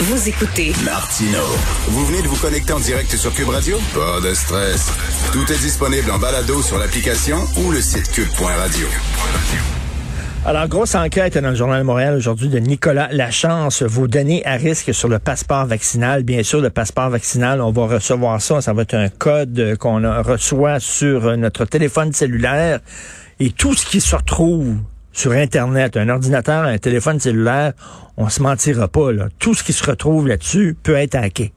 Vous écoutez Martino. Vous venez de vous connecter en direct sur Cube Radio? Pas de stress. Tout est disponible en balado sur l'application ou le site cube.radio. Alors, grosse enquête dans le Journal de Montréal aujourd'hui de Nicolas Lachance. Vos données à risque sur le passeport vaccinal. Bien sûr, le passeport vaccinal, on va recevoir ça. Ça va être un code qu'on reçoit sur notre téléphone cellulaire. Et tout ce qui se retrouve sur Internet, un ordinateur, un téléphone cellulaire, on se mentira pas. Là. Tout ce qui se retrouve là-dessus peut être hacké.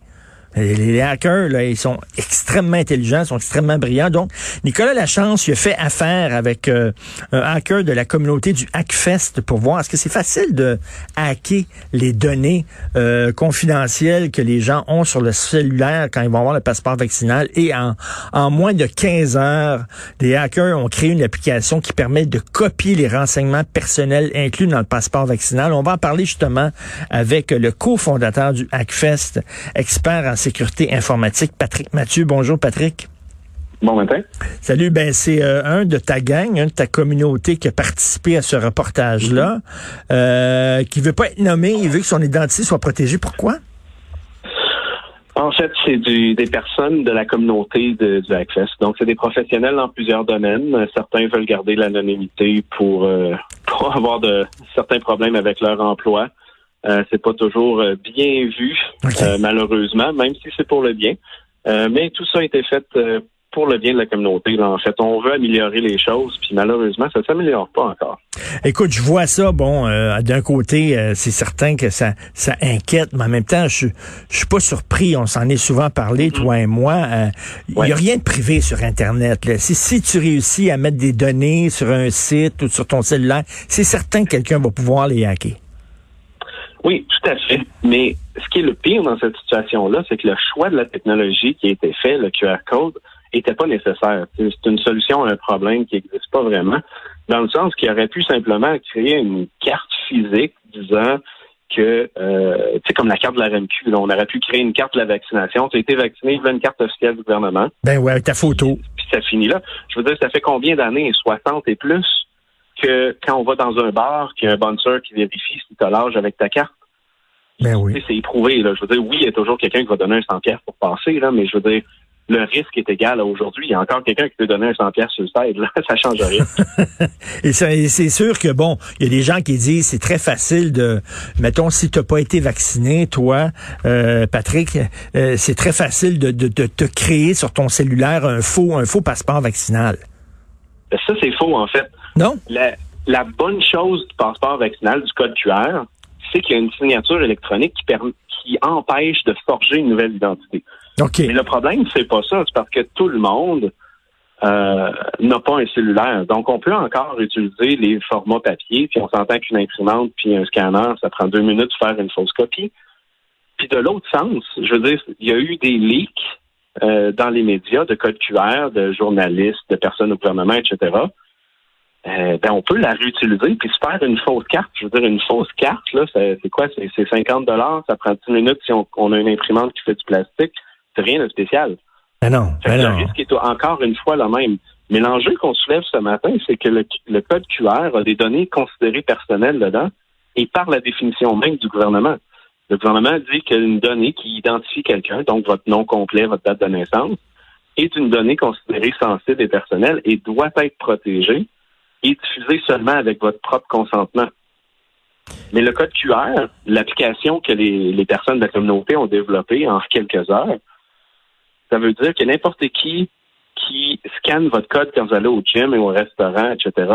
Les, hackers, là, ils sont extrêmement intelligents, sont extrêmement brillants. Donc, Nicolas Lachance, il a fait affaire avec euh, un hacker de la communauté du Hackfest pour voir est-ce que c'est facile de hacker les données euh, confidentielles que les gens ont sur le cellulaire quand ils vont avoir le passeport vaccinal. Et en, en moins de 15 heures, des hackers ont créé une application qui permet de copier les renseignements personnels inclus dans le passeport vaccinal. On va en parler justement avec le cofondateur du Hackfest, expert en sécurité informatique, Patrick Mathieu. Bonjour, Patrick. Bon matin. Salut, ben c'est euh, un de ta gang, un de ta communauté qui a participé à ce reportage-là, mm-hmm. euh, qui veut pas être nommé, il veut que son identité soit protégée. Pourquoi? En fait, c'est des personnes de la communauté de, du Hackfest. Donc, c'est des professionnels dans plusieurs domaines. Certains veulent garder l'anonymité pour, euh, pour avoir de certains problèmes avec leur emploi. Euh, c'est pas toujours euh, bien vu, euh, malheureusement, même si c'est pour le bien. mais tout ça a été fait pour le bien de la communauté. Là. En fait, on veut améliorer les choses, puis malheureusement, ça s'améliore pas encore. Écoute, je vois ça. Bon, d'un côté, c'est certain que ça, ça inquiète, mais en même temps, je, je suis pas surpris. On s'en est souvent parlé, mm-hmm. toi et moi. Il n'y a rien de privé sur Internet. Là. Si, si tu réussis à mettre des données sur un site ou sur ton cellulaire, c'est certain que quelqu'un va pouvoir les hacker. Oui, tout à fait. Mais ce qui est le pire dans cette situation-là, c'est que le choix de la technologie qui a été fait, le QR code, était pas nécessaire. C'est une solution à un problème qui n'existe pas vraiment, dans le sens qu'il aurait pu simplement créer une carte physique disant que, euh, tu sais, comme la carte de la RMQ, on aurait pu créer une carte de la vaccination. Tu as été vacciné, il une carte officielle du gouvernement. Ben ouais, avec ta photo. Puis ça finit là. Je veux dire, ça fait combien d'années? 60 et plus? Que quand on va dans un bar, qu'il y a un bouncer qui vérifie si tu as l'âge avec ta carte. Ben oui. C'est éprouvé. Là. Je veux dire, oui, il y a toujours quelqu'un qui va donner un 100 pièces pour passer, là, mais je veux dire, le risque est égal à aujourd'hui. Il y a encore quelqu'un qui peut donner un 100 pièces sur le side. Là. Ça change rien. et c'est sûr que, bon, il y a des gens qui disent c'est très facile de... Mettons, si tu n'as pas été vacciné, toi, euh, Patrick, euh, c'est très facile de, de, de, te créer sur ton cellulaire un faux, un faux passeport vaccinal. Ça, c'est faux, en fait. Non? La, bonne chose du passeport vaccinal, du code QR, c'est qu'il y a une signature électronique qui, qui empêche de forger une nouvelle identité. Mais le problème, c'est pas ça. C'est parce que tout le monde euh, n'a pas un cellulaire. Donc, on peut encore utiliser les formats papier, puis on s'entend qu'une imprimante puis un scanner, ça prend deux minutes de faire une fausse copie. Puis de l'autre sens, je veux dire, il y a eu des leaks euh, dans les médias de code QR, de journalistes, de personnes au gouvernement, etc., euh, ben on peut la réutiliser puis se faire une fausse carte. Je veux dire, une fausse carte, là, c'est quoi? C'est 50 dollars, ça prend 10 minutes si on, a une imprimante qui fait du plastique. C'est rien de spécial. Ben non, ben le risque est encore une fois le même. Mais l'enjeu qu'on soulève ce matin, c'est que le, le, code QR a des données considérées personnelles dedans et par la définition même du gouvernement. Le gouvernement dit qu'une donnée qui identifie quelqu'un, donc votre nom complet, votre date de naissance, est une donnée considérée sensible et personnelle et doit être protégée et diffusé seulement avec votre propre consentement. Mais le code QR, l'application que les, personnes de la communauté ont développée en quelques heures, ça veut dire que n'importe qui qui scanne votre code quand vous allez au gym et au restaurant, etc.,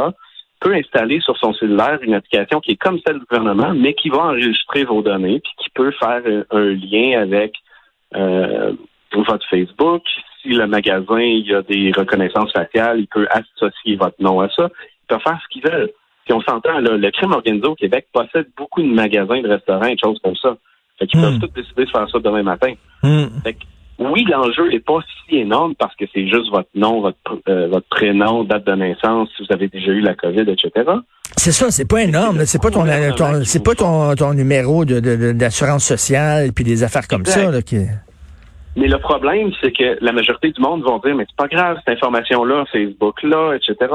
peut installer sur son cellulaire une application qui est comme celle du gouvernement, mais qui va enregistrer vos données, puis qui peut faire un, lien avec euh, votre Facebook. Si le magasin il y a des reconnaissances faciales, il peut associer votre nom à ça peuvent faire ce qu'ils veulent. Puis on s'entend, le crime organisé au Québec possède beaucoup de magasins, de restaurants et de choses comme ça. Fait qu'ils peuvent hmm. tous décider de faire ça demain matin. Hmm. Fait que, oui, l'enjeu n'est pas si énorme parce que c'est juste votre nom, votre, euh, votre prénom, date de naissance, si vous avez déjà eu la COVID, etc. C'est ça, c'est pas énorme. C'est pas ton, c'est pas ton, ton numéro de, d'assurance sociale puis des affaires comme ça. Là, qui... Mais le problème, c'est que la majorité du monde vont dire, mais c'est pas grave, cette information-là, Facebook-là, etc.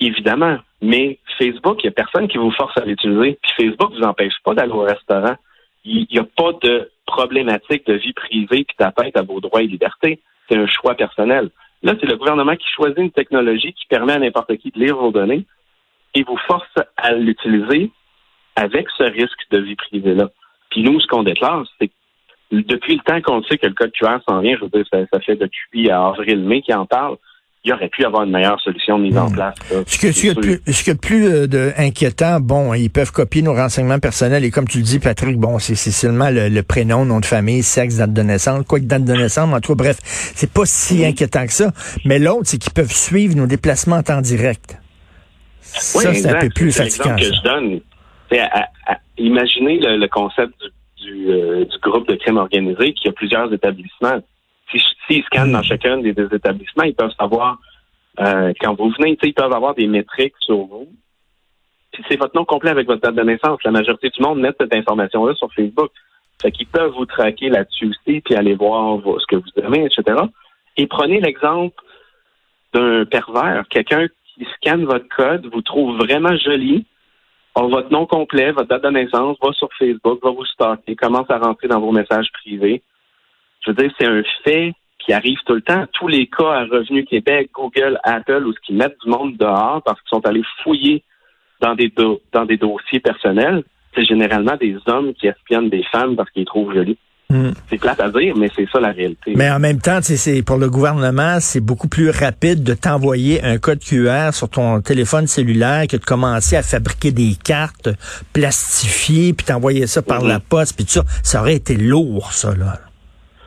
Évidemment. Mais Facebook, il n'y a personne qui vous force à l'utiliser. Puis Facebook ne vous empêche pas d'aller au restaurant. Il n'y a pas de problématique de vie privée qui t'atteinte à vos droits et libertés. C'est un choix personnel. Là, c'est le gouvernement qui choisit une technologie qui permet à n'importe qui de lire vos données et vous force à l'utiliser avec ce risque de vie privée-là. Puis nous, ce qu'on déclare, c'est depuis le temps qu'on sait que le code QR s'en vient, je veux dire, ça, ça fait depuis avril-mai qu'il en parle, il aurait pu avoir une meilleure solution mise en hmm. place. Ce que, ce, plus, ce que plus euh, de inquiétant, bon, ils peuvent copier nos renseignements personnels et comme tu le dis, Patrick, bon, c'est seulement le, prénom, nom de famille, sexe, date de naissance, quoi que date de naissance, en tout cas, bref, c'est pas si inquiétant que ça. Mais l'autre, c'est qu'ils peuvent suivre nos déplacements en temps direct. ça, c'est un peu plus fatigant. que je donne. imaginez le, concept du, euh, du, groupe de crime organisé qui a plusieurs établissements S'ils scannent dans chacun des, établissements, ils peuvent savoir euh, quand vous venez, ils peuvent avoir des métriques sur vous. Puis c'est votre nom complet avec votre date de naissance. La majorité du monde met cette information-là sur Facebook. Fait qu'ils peuvent vous traquer là-dessus aussi, puis aller voir ce que vous aimez, etc. Et prenez l'exemple d'un pervers, quelqu'un qui scanne votre code, vous trouve vraiment joli, a votre nom complet, votre date de naissance, va sur Facebook, va vous stalker, commence à rentrer dans vos messages privés, je veux dire, c'est un fait qui arrive tout le temps. Tous les cas à Revenu Québec, Google, Apple, où ce qui mettent du monde dehors parce qu'ils sont allés fouiller dans des, dans des dossiers personnels, c'est généralement des hommes qui espionnent des femmes parce qu'ils les trouvent jolies. Hmm. C'est plate à dire, mais c'est ça la réalité. Mais en même temps, c'est pour le gouvernement, c'est beaucoup plus rapide de t'envoyer un code QR sur ton téléphone cellulaire que de commencer à fabriquer des cartes plastifiées puis t'envoyer ça par mm-hmm. la poste puis tout ça. Ça aurait été lourd, ça là.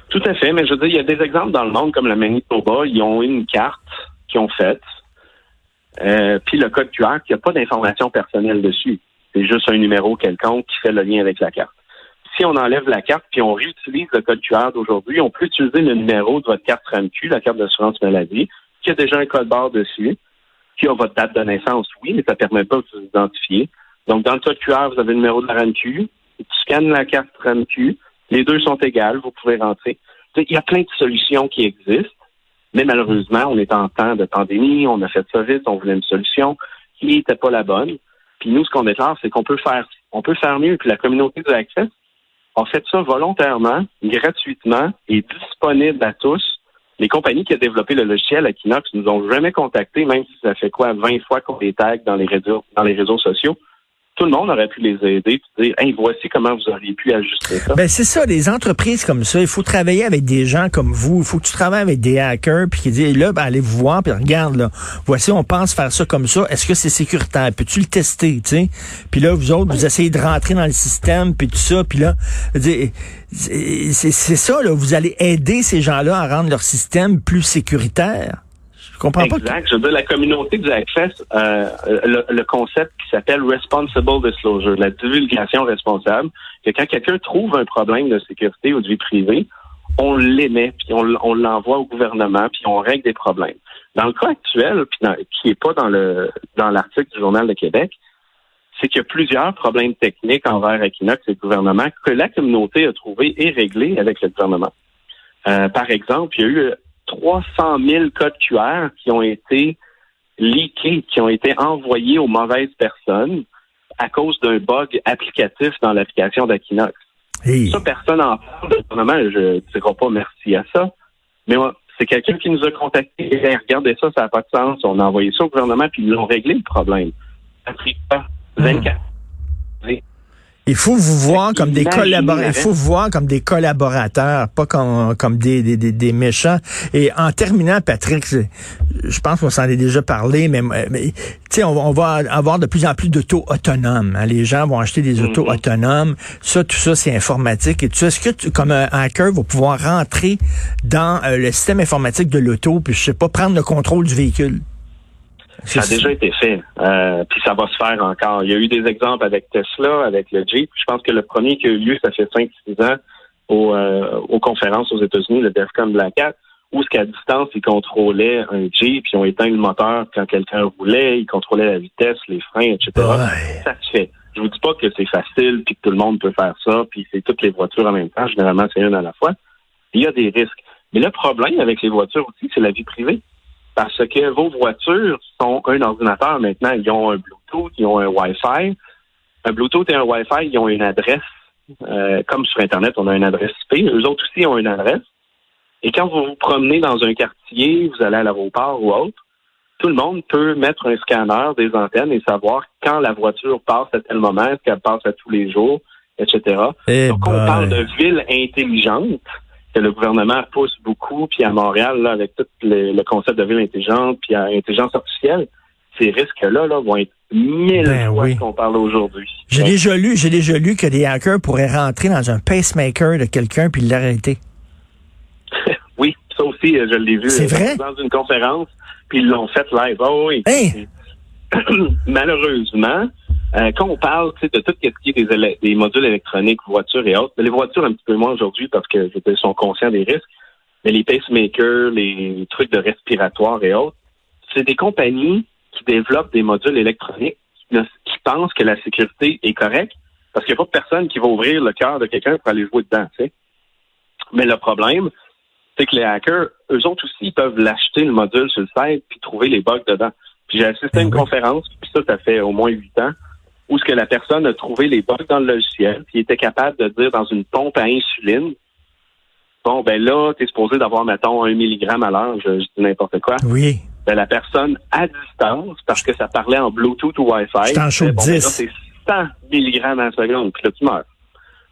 Tout à fait, mais je veux dire, il y a des exemples dans le monde comme le Manitoba, ils ont une carte qu'ils ont faite, euh, puis le code QR qui n'a pas d'informations personnelles dessus. C'est juste un numéro quelconque qui fait le lien avec la carte. Si on enlève la carte puis on réutilise le code QR d'aujourd'hui, on peut utiliser le numéro de votre carte RAMQ, la carte d'assurance maladie, qui a déjà un code barre dessus, qui a votre date de naissance, oui, mais ça ne permet pas de vous identifier. Donc, dans le code QR, vous avez le numéro de la RAMQ, tu scannes la carte RAMQ, les deux sont égales, vous pouvez rentrer. Il y a plein de solutions qui existent, mais malheureusement, on est en temps de pandémie, on a fait ça vite, on voulait une solution qui n'était pas la bonne. Puis nous, ce qu'on déclare, c'est qu'on peut faire, on peut faire mieux. Puis la communauté de Access a fait ça volontairement, gratuitement et disponible à tous. Les compagnies qui ont développé le logiciel Equinox nous ont jamais contactés, même si ça fait quoi 20 fois qu'on les tag dans les réseaux, dans les réseaux sociaux tout le monde aurait pu les aider, et dire, hey, voici comment vous auriez pu ajuster ça. Ben c'est ça, les entreprises comme ça, il faut travailler avec des gens comme vous, il faut que tu travailles avec des hackers, puis qui disent, là, ben, allez vous voir, puis regarde, là, voici, on pense faire ça comme ça, est-ce que c'est sécuritaire? Peux-tu le tester, tu? Puis là, vous autres, vous essayez de rentrer dans le système, puis tout ça, puis là, c'est ça, là, vous allez aider ces gens-là à rendre leur système plus sécuritaire exact. Je veux dire, la communauté du Access, euh, le, concept qui s'appelle Responsible Disclosure, la divulgation responsable, que quand quelqu'un trouve un problème de sécurité ou de vie privée, on l'émet, puis on, l'envoie au gouvernement, puis on règle des problèmes. Dans le cas actuel, puis qui n'est pas dans le dans l'article du Journal de Québec, c'est qu'il y a plusieurs problèmes techniques envers Equinox et le gouvernement que la communauté a trouvé et réglé avec le gouvernement. Euh, par exemple, il y a eu 300 000 codes QR qui ont été leakés, qui ont été envoyés aux mauvaises personnes à cause d'un bug applicatif dans l'application d'Aquinox. Ça, personne n'en parle. Normalement, je ne dirai pas merci à ça. Mais c'est quelqu'un qui nous a contacté. Et, regardez ça, ça n'a pas de sens. On a envoyé ça au gouvernement, puis ils ont réglé le problème. Ça 24. Il faut vous voir comme des collaborateurs. Il faut vous voir comme des collaborateurs, pas comme, comme des, des, des, méchants. Et en terminant, Patrick, je pense qu'on s'en est déjà parlé, mais, mais on, on va avoir de plus en plus d'autos autonomes. Hein. Les gens vont acheter des autos mm-hmm. autonomes. Ça, tout ça, c'est informatique et tout Est-ce que tu, comme un hacker, va pouvoir rentrer dans euh, le système informatique de l'auto, puis je sais pas, prendre le contrôle du véhicule? Ça a déjà été fait, euh, puis ça va se faire encore. Il y a eu des exemples avec Tesla, avec le Jeep. Je pense que le premier qui a eu lieu, ça fait 5-6 ans, euh, aux conférences aux États-Unis, le DEFCON Black Hat, où ce qu'à distance, ils contrôlaient un Jeep, ils ont éteint le moteur quand quelqu'un roulait, ils contrôlaient la vitesse, les freins, etc. Ça se fait. Je vous dis pas que c'est facile, puis que tout le monde peut faire ça, puis c'est toutes les voitures en même temps. Généralement, c'est une à la fois. Il y a des risques. Mais le problème avec les voitures aussi, c'est la vie privée parce que vos voitures sont un ordinateur maintenant. Ils ont un Bluetooth, ils ont un Wi-Fi. Un Bluetooth et un Wi-Fi, ils ont une adresse Euh, comme sur Internet, on a une adresse IP. Eux autres aussi ont une adresse. Et quand vous vous promenez dans un quartier, vous allez à l'aéroport ou autre, tout le monde peut mettre un scanner des antennes et savoir quand la voiture passe à tel moment, est-ce qu'elle passe à tous les jours, etc. Eh Donc, on parle de ville intelligente que le gouvernement pousse beaucoup, puis à Montréal, là, avec tout le, le concept de ville intelligente, puis à intelligence artificielle, ces risques-là là, vont être mille Ben fois oui. qu'on parle aujourd'hui. J'ai Ouais. déjà lu, j'ai déjà lu que des hackers pourraient rentrer dans un pacemaker de quelqu'un puis l'arrêter. Oui, ça aussi, je l'ai vu C'est vrai? dans une conférence, puis ils l'ont fait live. Oh, oui. Hein? Malheureusement, euh, quand on parle de tout ce qui est des, modules électroniques, voitures et autres, mais les voitures un petit peu moins aujourd'hui parce que dire, sont conscients des risques, mais les pacemakers, les trucs de respiratoire et autres, c'est des compagnies qui développent des modules électroniques qui, ne- qui pensent que la sécurité est correcte parce qu'il n'y a pas de personne qui va ouvrir le cœur de quelqu'un pour aller jouer dedans. Mais le problème, c'est que les hackers, eux autres aussi, ils peuvent l'acheter le module sur le site puis trouver les bugs dedans. Puis j'ai assisté à une Ben conférence, puis ça, ça fait au moins huit ans, où ce que la personne a trouvé les bugs dans le logiciel, puis était capable de dire dans une pompe à insuline, bon, ben là, tu es supposé d'avoir, mettons, un milligramme à l'heure, je, je dis n'importe quoi. Oui. Ben, la personne à distance, parce que ça parlait en Bluetooth ou Wi-Fi, C'est ben, bon, ben là, 10. c'est 100 milligrammes à la seconde, puis là, tu meurs.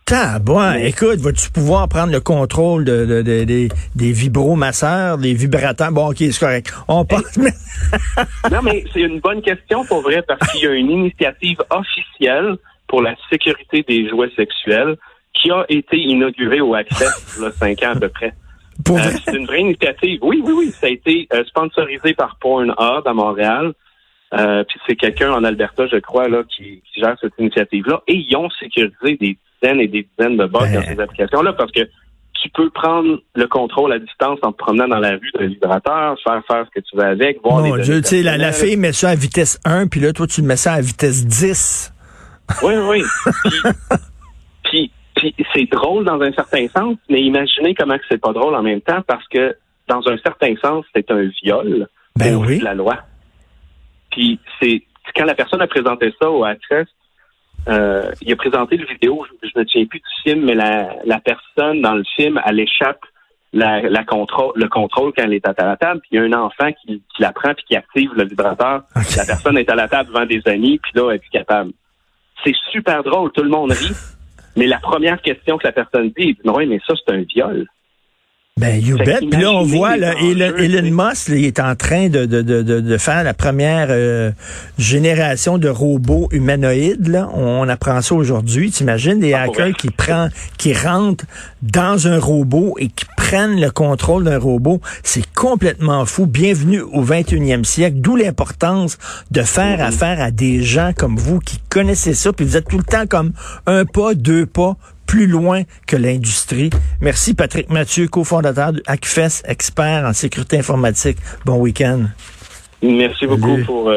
Tabouin, Mais- écoute, vas-tu pouvoir prendre le contrôle de, de- de- des- des vibromasseurs, des vibrateurs? Bon, OK, c'est correct. On passe. Non, mais c'est une bonne question pour vrai parce qu'il y a une initiative officielle pour la sécurité des jouets sexuels qui a été inaugurée au Access il y a cinq ans à peu près. Euh, c'est une vraie initiative. Oui, oui, oui. Ça a été euh, sponsorisé par Pornhub à Montréal. Euh, puis c'est quelqu'un en Alberta, je crois, là, qui, qui gère cette initiative-là. Et ils ont sécurisé des dizaines et des dizaines de bugs Ben. dans ces applications-là parce que tu peux prendre le contrôle à distance en te promenant dans la rue d'un vibrateur, faire faire ce que tu veux avec, voir Mon Dieu, tu sais, la, la fille met ça à vitesse 1, puis là, toi, tu mets ça à vitesse 10. Oui, oui. Puis, puis, puis c'est drôle dans un certain sens, mais imaginez comment que c'est pas drôle en même temps parce que dans un certain sens, c'est un viol Ben oui. de la loi. Puis c'est quand la personne a présenté ça au Access, euh, il a présenté le vidéo, je, me souviens plus du film, mais la, la personne dans le film, elle échappe la, la contrôle, le contrôle quand elle est à la table, puis il y a un enfant qui, qui la prend puis qui active le vibrateur. La personne est à la table devant des amis, puis là, elle est plus capable. C'est super drôle, tout le monde rit. Mais la première question que la personne dit, elle dit, non, mais ça, c'est un viol. Ben, you bet. Puis là, on voit, là, Elon. Musk, là, il est en train de, de, de, de, faire la première euh, génération de robots humanoïdes. Là. On apprend ça aujourd'hui. T'imagines des Ah, hackers qui, prend, qui rentrent dans un robot et qui prennent le contrôle d'un robot. C'est complètement fou. Bienvenue au 21e siècle. D'où l'importance de faire Mm-hmm. affaire à des gens comme vous qui connaissez ça. Puis vous êtes tout le temps comme un pas, deux pas plus loin que l'industrie. Merci Patrick Mathieu, cofondateur de Hackfest, expert en sécurité informatique. Bon week-end. Merci beaucoup Salut. pour